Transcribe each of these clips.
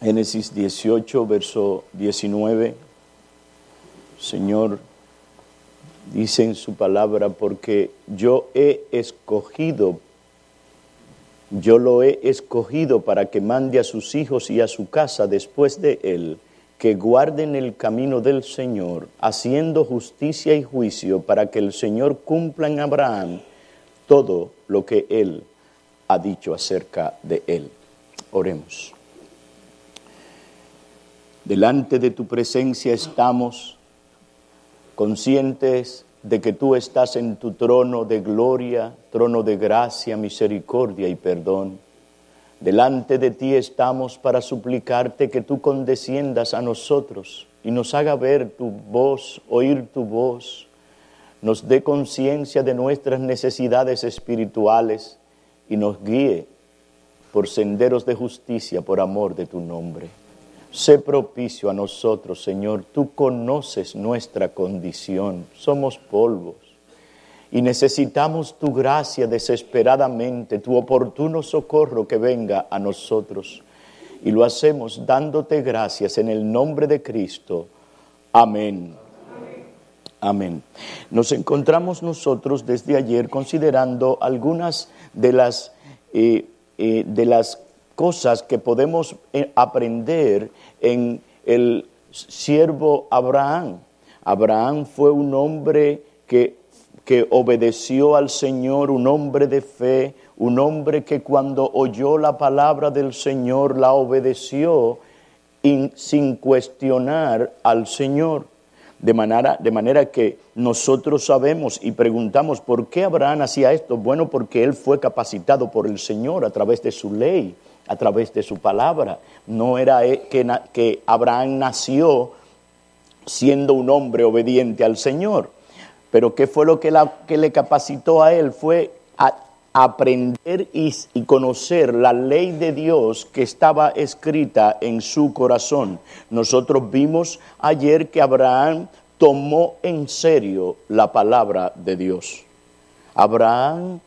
Génesis 18, verso 19. Señor, dice en su palabra, porque yo he escogido, yo lo he escogido para que mande a sus hijos y a su casa después de él, que guarden el camino del Señor, haciendo justicia y juicio, para que el Señor cumpla en Abraham todo lo que él ha dicho acerca de él. Oremos. Delante de tu presencia estamos conscientes de que tú estás en tu trono de gloria, trono de gracia, misericordia y perdón. Delante de ti estamos para suplicarte que tú condesciendas a nosotros y nos haga ver tu voz, oír tu voz, nos dé conciencia de nuestras necesidades espirituales y nos guíe por senderos de justicia por amor de tu nombre. Sé propicio a nosotros, Señor. Tú conoces nuestra condición. Somos polvos. Y necesitamos tu gracia desesperadamente, tu oportuno socorro que venga a nosotros. Y lo hacemos dándote gracias en el nombre de Cristo. Amén. Amén. Nos encontramos nosotros desde ayer considerando algunas de las, eh, eh, de las cosas que podemos eh, aprender en el siervo Abraham. Abraham fue un hombre que, que obedeció al Señor, un hombre de fe, un hombre que cuando oyó la palabra del Señor la obedeció sin cuestionar al Señor. De manera, de manera que nosotros sabemos y preguntamos por qué Abraham hacía esto. Bueno, porque él fue capacitado por el Señor a través de su ley, a través de su palabra. No era e, que, que Abraham nació siendo un hombre obediente al Señor. Pero ¿qué fue lo que, la, que le capacitó a él? Fue aprender y, conocer la ley de Dios que estaba escrita en su corazón. Nosotros vimos ayer que Abraham tomó en serio la palabra de Dios. Abraham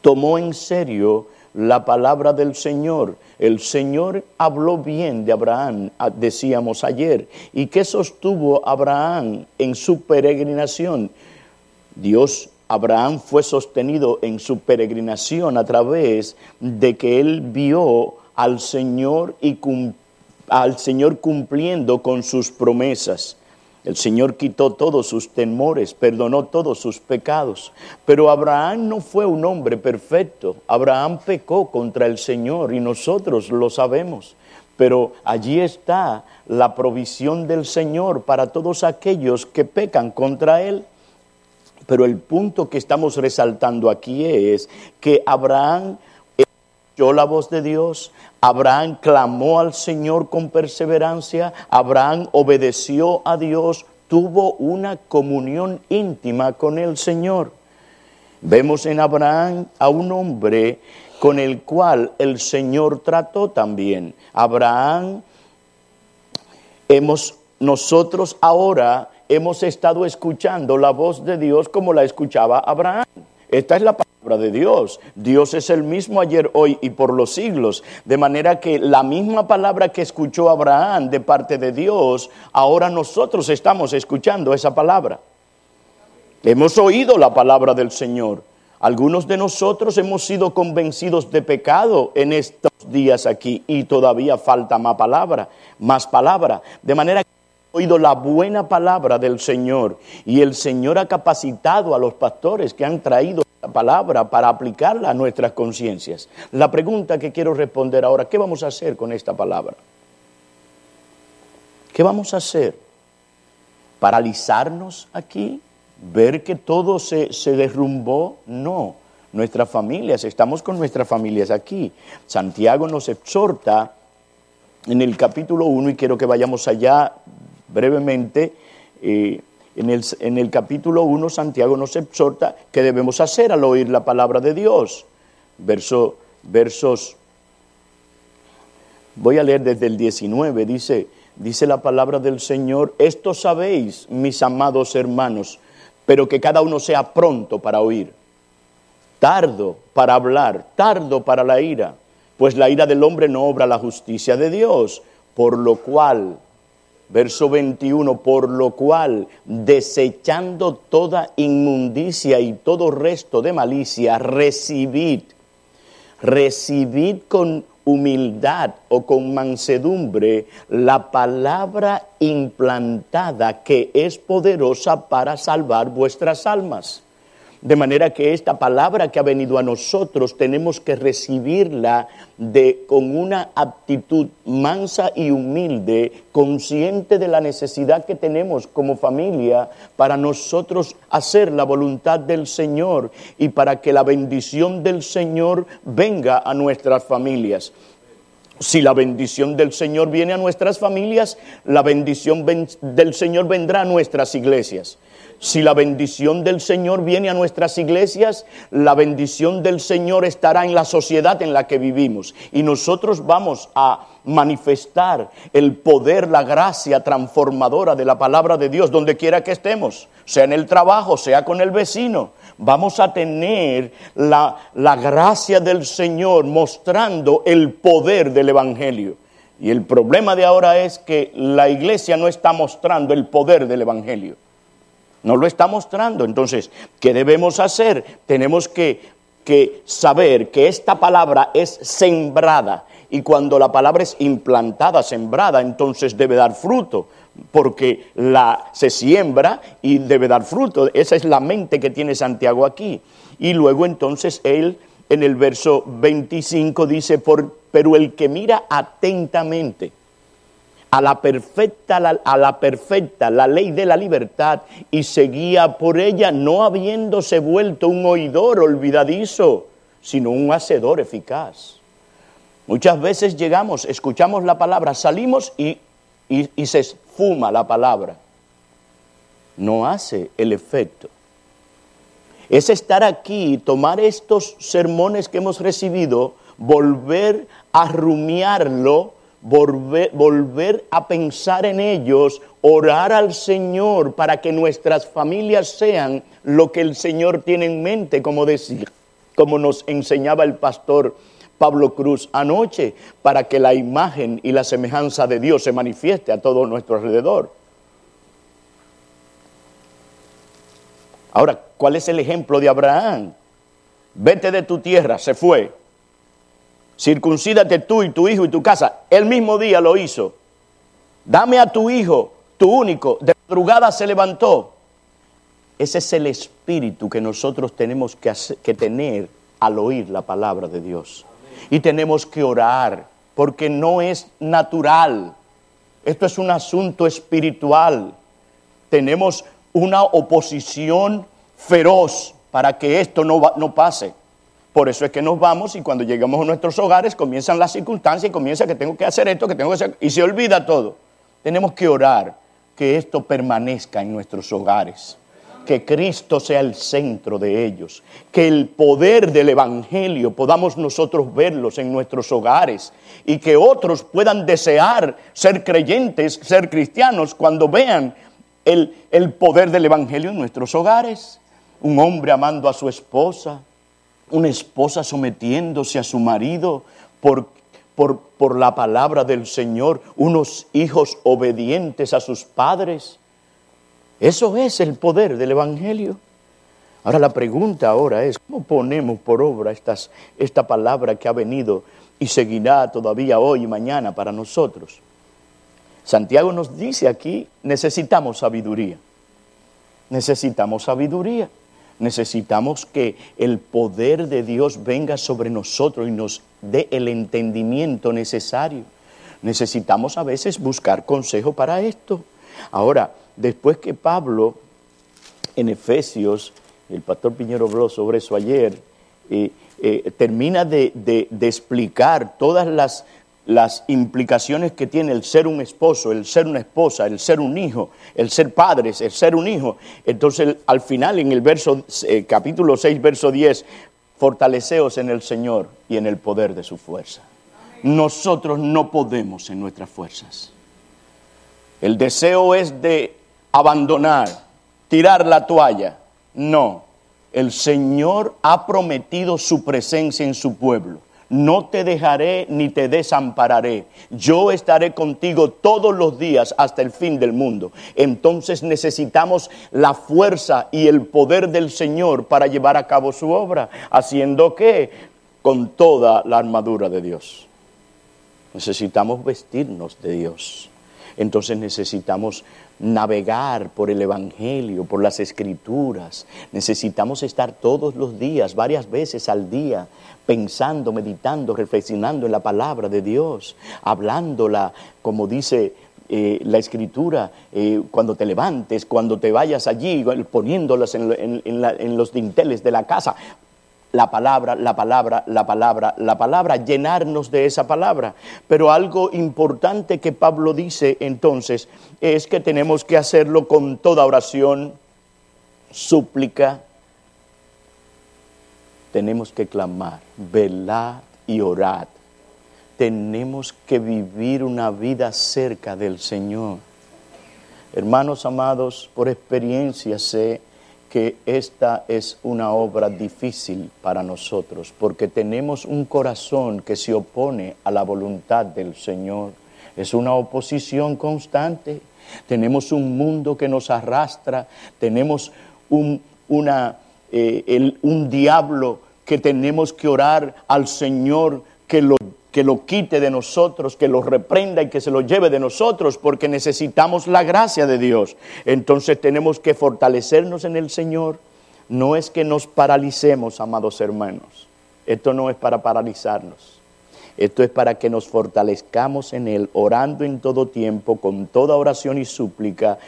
tomó en serio la palabra del Señor. El Señor habló bien de Abraham, ah, decíamos ayer. ¿Y qué sostuvo Abraham en su peregrinación? Dios Abraham fue sostenido en su peregrinación a través de que él vio al Señor y al Señor cumpliendo con sus promesas. El Señor quitó todos sus temores, perdonó todos sus pecados. Pero Abraham no fue un hombre perfecto. Abraham pecó contra el Señor y nosotros lo sabemos. Pero allí está la provisión del Señor para todos aquellos que pecan contra Él. Pero el punto que estamos resaltando aquí es que Abraham escuchó la voz de Dios, Abraham clamó al Señor con perseverancia, Abraham obedeció a Dios, tuvo una comunión íntima con el Señor. Vemos en Abraham a un hombre con el cual el Señor trató también. Abraham, hemos nosotros ahora hemos estado escuchando la voz de Dios como la escuchaba Abraham. Esta es la palabra de Dios. Dios es el mismo ayer, hoy y por los siglos. De manera que la misma palabra que escuchó Abraham de parte de Dios, ahora nosotros estamos escuchando esa palabra. Hemos oído la palabra del Señor. Algunos de nosotros hemos sido convencidos de pecado en estos días aquí y todavía falta más palabra, más palabra. De manera que oído la buena palabra del Señor y el Señor ha capacitado a los pastores que han traído palabra para aplicarla a nuestras conciencias. La pregunta que quiero responder ahora, ¿qué vamos a hacer con esta palabra? ¿Qué vamos a hacer? ¿Paralizarnos aquí? ¿Ver que todo se, se derrumbó? No. Nuestras familias, estamos con nuestras familias aquí. Santiago nos exhorta en el capítulo 1 y quiero que vayamos allá brevemente, eh, en, el, capítulo 1 Santiago nos exhorta qué debemos hacer al oír la palabra de Dios. Verso, versos, voy a leer desde el 19, dice, dice la palabra del Señor, esto sabéis, mis amados hermanos, pero que cada uno sea pronto para oír, tardo para hablar, tardo para la ira pues la ira del hombre no obra la justicia de Dios, por lo cual, verso 21, por lo cual, desechando toda inmundicia y todo resto de malicia, recibid, recibid con humildad o con mansedumbre la palabra implantada que es poderosa para salvar vuestras almas. De manera que esta palabra que ha venido a nosotros tenemos que recibirla de, con una actitud mansa y humilde, consciente de la necesidad que tenemos como familia para nosotros hacer la voluntad del Señor y para que la bendición del Señor venga a nuestras familias. Si la bendición del Señor viene a nuestras familias, la bendición del Señor vendrá a nuestras iglesias. Si la bendición del Señor viene a nuestras iglesias, la bendición del Señor estará en la sociedad en la que vivimos. Y nosotros vamos a manifestar el poder, la gracia transformadora de la palabra de Dios donde quiera que estemos, sea en el trabajo, sea con el vecino. Vamos a tener la, la gracia del Señor mostrando el poder del Evangelio. Y el problema de ahora es que la iglesia no está mostrando el poder del Evangelio. No lo está mostrando. Entonces, ¿qué debemos hacer? Tenemos que, saber que esta palabra es sembrada. Y cuando la palabra es implantada, sembrada, entonces debe dar fruto, porque la, se siembra y debe dar fruto. Esa es la mente que tiene Santiago aquí. Y luego entonces él en el verso 25 dice, Por, pero el que mira atentamente a la perfecta, a la perfecta, la ley de la libertad y seguía por ella, no habiéndose vuelto un oidor olvidadizo, sino un hacedor eficaz. Muchas veces llegamos, escuchamos la palabra, salimos y, y se esfuma la palabra. No hace el efecto. Es estar aquí, tomar estos sermones que hemos recibido, volver a rumiarlo, volver, a pensar en ellos, orar al Señor para que nuestras familias sean lo que el Señor tiene en mente, como decir, como nos enseñaba el pastor Pablo Cruz anoche, para que la imagen y la semejanza de Dios se manifieste a todo nuestro alrededor. Ahora, ¿cuál es el ejemplo de Abraham? Vete de tu tierra, se fue, circuncídate tú y tu hijo y tu casa. El mismo día lo hizo. Dame a tu hijo, tu único. De madrugada se levantó. Ese es el espíritu que nosotros tenemos que, que tener al oír la palabra de Dios. Y tenemos que orar, porque no es natural. Esto es un asunto espiritual. Tenemos una oposición feroz para que esto no, no pase. Por eso es que nos vamos y cuando llegamos a nuestros hogares comienzan las circunstancias y comienza que tengo que hacer esto, que tengo que hacer, y se olvida todo. Tenemos que orar que esto permanezca en nuestros hogares, que Cristo sea el centro de ellos, que el poder del Evangelio podamos nosotros verlos en nuestros hogares y que otros puedan desear ser creyentes, ser cristianos cuando vean el, el poder del Evangelio en nuestros hogares. Un hombre amando a su esposa, una esposa sometiéndose a su marido por, por, la palabra del Señor, unos hijos obedientes a sus padres. Eso es el poder del Evangelio. Ahora la pregunta ahora es, ¿cómo ponemos por obra esta palabra que ha venido y seguirá todavía hoy y mañana para nosotros? Santiago nos dice aquí, necesitamos sabiduría. Necesitamos sabiduría. Necesitamos que el poder de Dios venga sobre nosotros y nos dé el entendimiento necesario. Necesitamos a veces buscar consejo para esto. Ahora, después que Pablo en Efesios, el pastor Piñero habló sobre eso ayer, eh, eh, termina de, explicar todas las las implicaciones que tiene el ser un esposo, el ser una esposa, el ser un hijo, el ser padres, el ser un hijo. Entonces, al final, en el verso, eh, capítulo 6, verso 10, fortaleceos en el Señor y en el poder de su fuerza. Nosotros no podemos en nuestras fuerzas. El deseo es de abandonar, tirar la toalla. No, el Señor ha prometido su presencia en su pueblo no te dejaré ni te desampararé. Yo estaré contigo todos los días hasta el fin del mundo. Entonces necesitamos la fuerza y el poder del Señor para llevar a cabo su obra, haciendo que con toda la armadura de Dios. Necesitamos vestirnos de Dios. Entonces necesitamos navegar por el Evangelio, por las Escrituras. Necesitamos estar todos los días, varias veces al día, pensando, meditando, reflexionando en la palabra de Dios, hablándola, como dice eh, la escritura, eh, cuando te levantes, cuando te vayas allí, poniéndolas en los dinteles de la casa, la palabra, la palabra, la palabra, la palabra, llenarnos de esa palabra. Pero algo importante que Pablo dice entonces es que tenemos que hacerlo con toda oración, súplica. Tenemos que clamar, velar y orar. Tenemos que vivir una vida cerca del Señor. Hermanos amados, por experiencia sé que esta es una obra difícil para nosotros, porque tenemos un corazón que se opone a la voluntad del Señor. Es una oposición constante. Tenemos un mundo que nos arrastra, tenemos un, eh, un diablo que tenemos que orar al Señor que lo que lo quite de nosotros, que lo reprenda y que se lo lleve de nosotros, porque necesitamos la gracia de Dios. Entonces tenemos que fortalecernos en el Señor. No es que nos paralicemos, amados hermanos. Esto no es para paralizarnos. Esto es para que nos fortalezcamos en Él, orando en todo tiempo, con toda oración y súplica,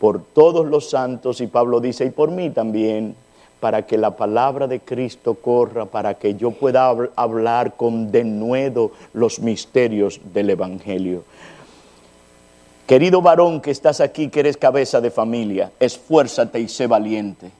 por todos los santos, y Pablo dice, y por mí también, para que la palabra de Cristo corra, para que yo pueda hablar con denuedo los misterios del Evangelio. Querido varón que estás aquí, que eres cabeza de familia, esfuérzate y sé valiente.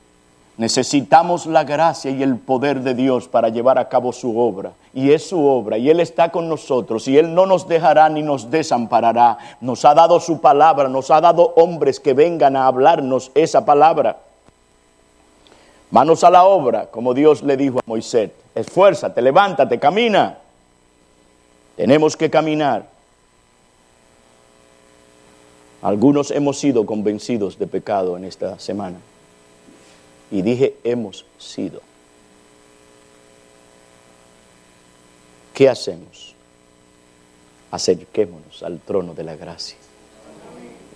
Necesitamos la gracia y el poder de Dios para llevar a cabo su obra. Y es su obra, y Él está con nosotros, y Él no nos dejará ni nos desamparará. Nos ha dado su palabra, nos ha dado hombres que vengan a hablarnos esa palabra. Manos a la obra, como Dios le dijo a Moisés. Esfuérzate, levántate, camina. Tenemos que caminar. Algunos hemos sido convencidos de pecado en esta semana. Y dije, hemos sido. ¿Qué hacemos? Acerquémonos al trono de la gracia.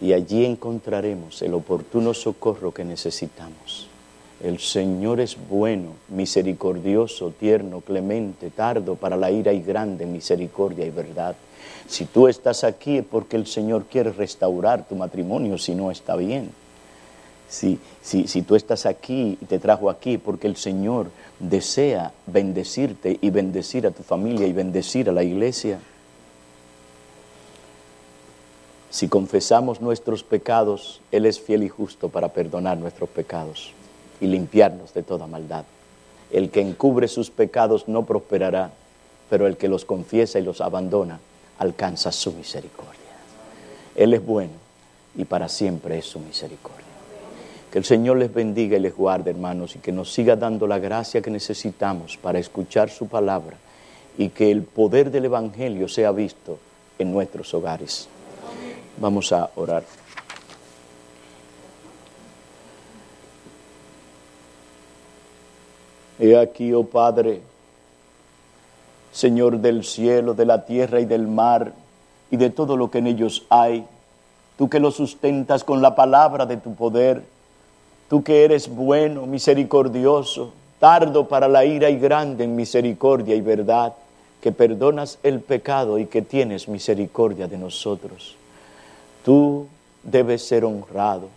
Y allí encontraremos el oportuno socorro que necesitamos. El Señor es bueno, misericordioso, tierno, clemente, tardo para la ira y grande misericordia y verdad. Si tú estás aquí es porque el Señor quiere restaurar tu matrimonio si no está bien. Si, si, si tú estás aquí y te trajo aquí porque el Señor desea bendecirte y bendecir a tu familia y bendecir a la iglesia. Si confesamos nuestros pecados, Él es fiel y justo para perdonar nuestros pecados y limpiarnos de toda maldad. El que encubre sus pecados no prosperará, pero el que los confiesa y los abandona alcanza su misericordia. Él es bueno y para siempre es su misericordia. Que el Señor les bendiga y les guarde, hermanos, y que nos siga dando la gracia que necesitamos para escuchar su palabra y que el poder del Evangelio sea visto en nuestros hogares. Vamos a orar. He aquí, oh Padre, Señor del cielo, de la tierra y del mar, y de todo lo que en ellos hay, tú que lo sustentas con la palabra de tu poder, tú que eres bueno, misericordioso, tardo para la ira y grande en misericordia y verdad, que perdonas el pecado y que tienes misericordia de nosotros. Tú debes ser honrado,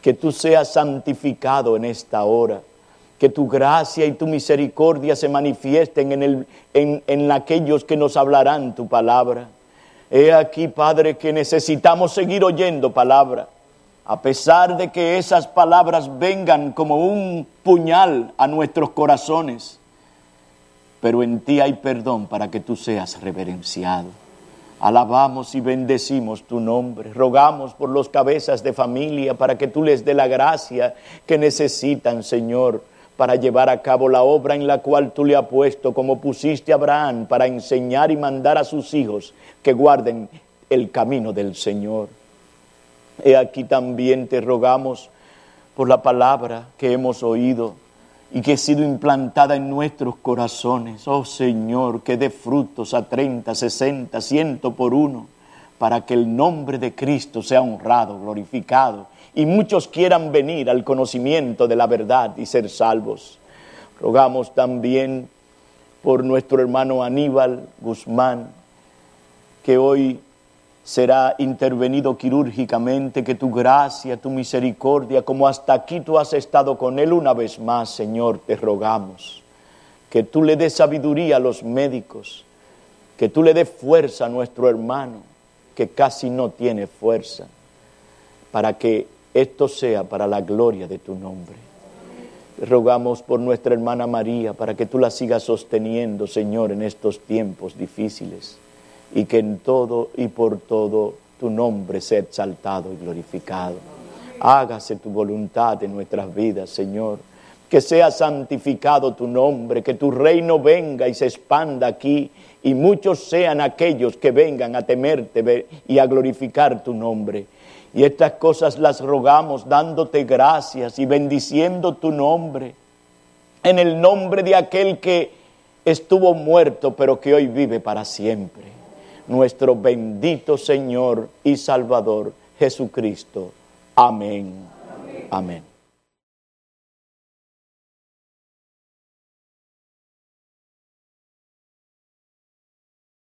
que tú seas santificado en esta hora que tu gracia y tu misericordia se manifiesten en, en aquellos que nos hablarán tu palabra. He aquí, Padre, que necesitamos seguir oyendo palabra, a pesar de que esas palabras vengan como un puñal a nuestros corazones. Pero en ti hay perdón para que tú seas reverenciado. Alabamos y bendecimos tu nombre. Rogamos por los cabezas de familia para que tú les dé la gracia que necesitan, Señor para llevar a cabo la obra en la cual tú le has puesto, como pusiste a Abraham, para enseñar y mandar a sus hijos que guarden el camino del Señor. He aquí también te rogamos por la palabra que hemos oído y que ha sido implantada en nuestros corazones. Oh Señor, que dé frutos a 30, 60, ciento por uno, para que el nombre de Cristo sea honrado, glorificado, y muchos quieran venir al conocimiento de la verdad y ser salvos. Rogamos también por nuestro hermano Aníbal Guzmán, que hoy será intervenido quirúrgicamente, que tu gracia, tu misericordia, como hasta aquí tú has estado con él una vez más, Señor, te rogamos, que tú le des sabiduría a los médicos, que tú le des fuerza a nuestro hermano, que casi no tiene fuerza, para que esto sea para la gloria de tu nombre. Rogamos por nuestra hermana María, para que tú la sigas sosteniendo, Señor, en estos tiempos difíciles y que en todo y por todo tu nombre sea exaltado y glorificado. Hágase tu voluntad en nuestras vidas, Señor. Que sea santificado tu nombre, que tu reino venga y se expanda aquí y muchos sean aquellos que vengan a temerte y a glorificar tu nombre. Y estas cosas las rogamos dándote gracias y bendiciendo tu nombre, en el nombre de aquel que estuvo muerto pero que hoy vive para siempre nuestro bendito Señor y Salvador Jesucristo. Amén. Amén.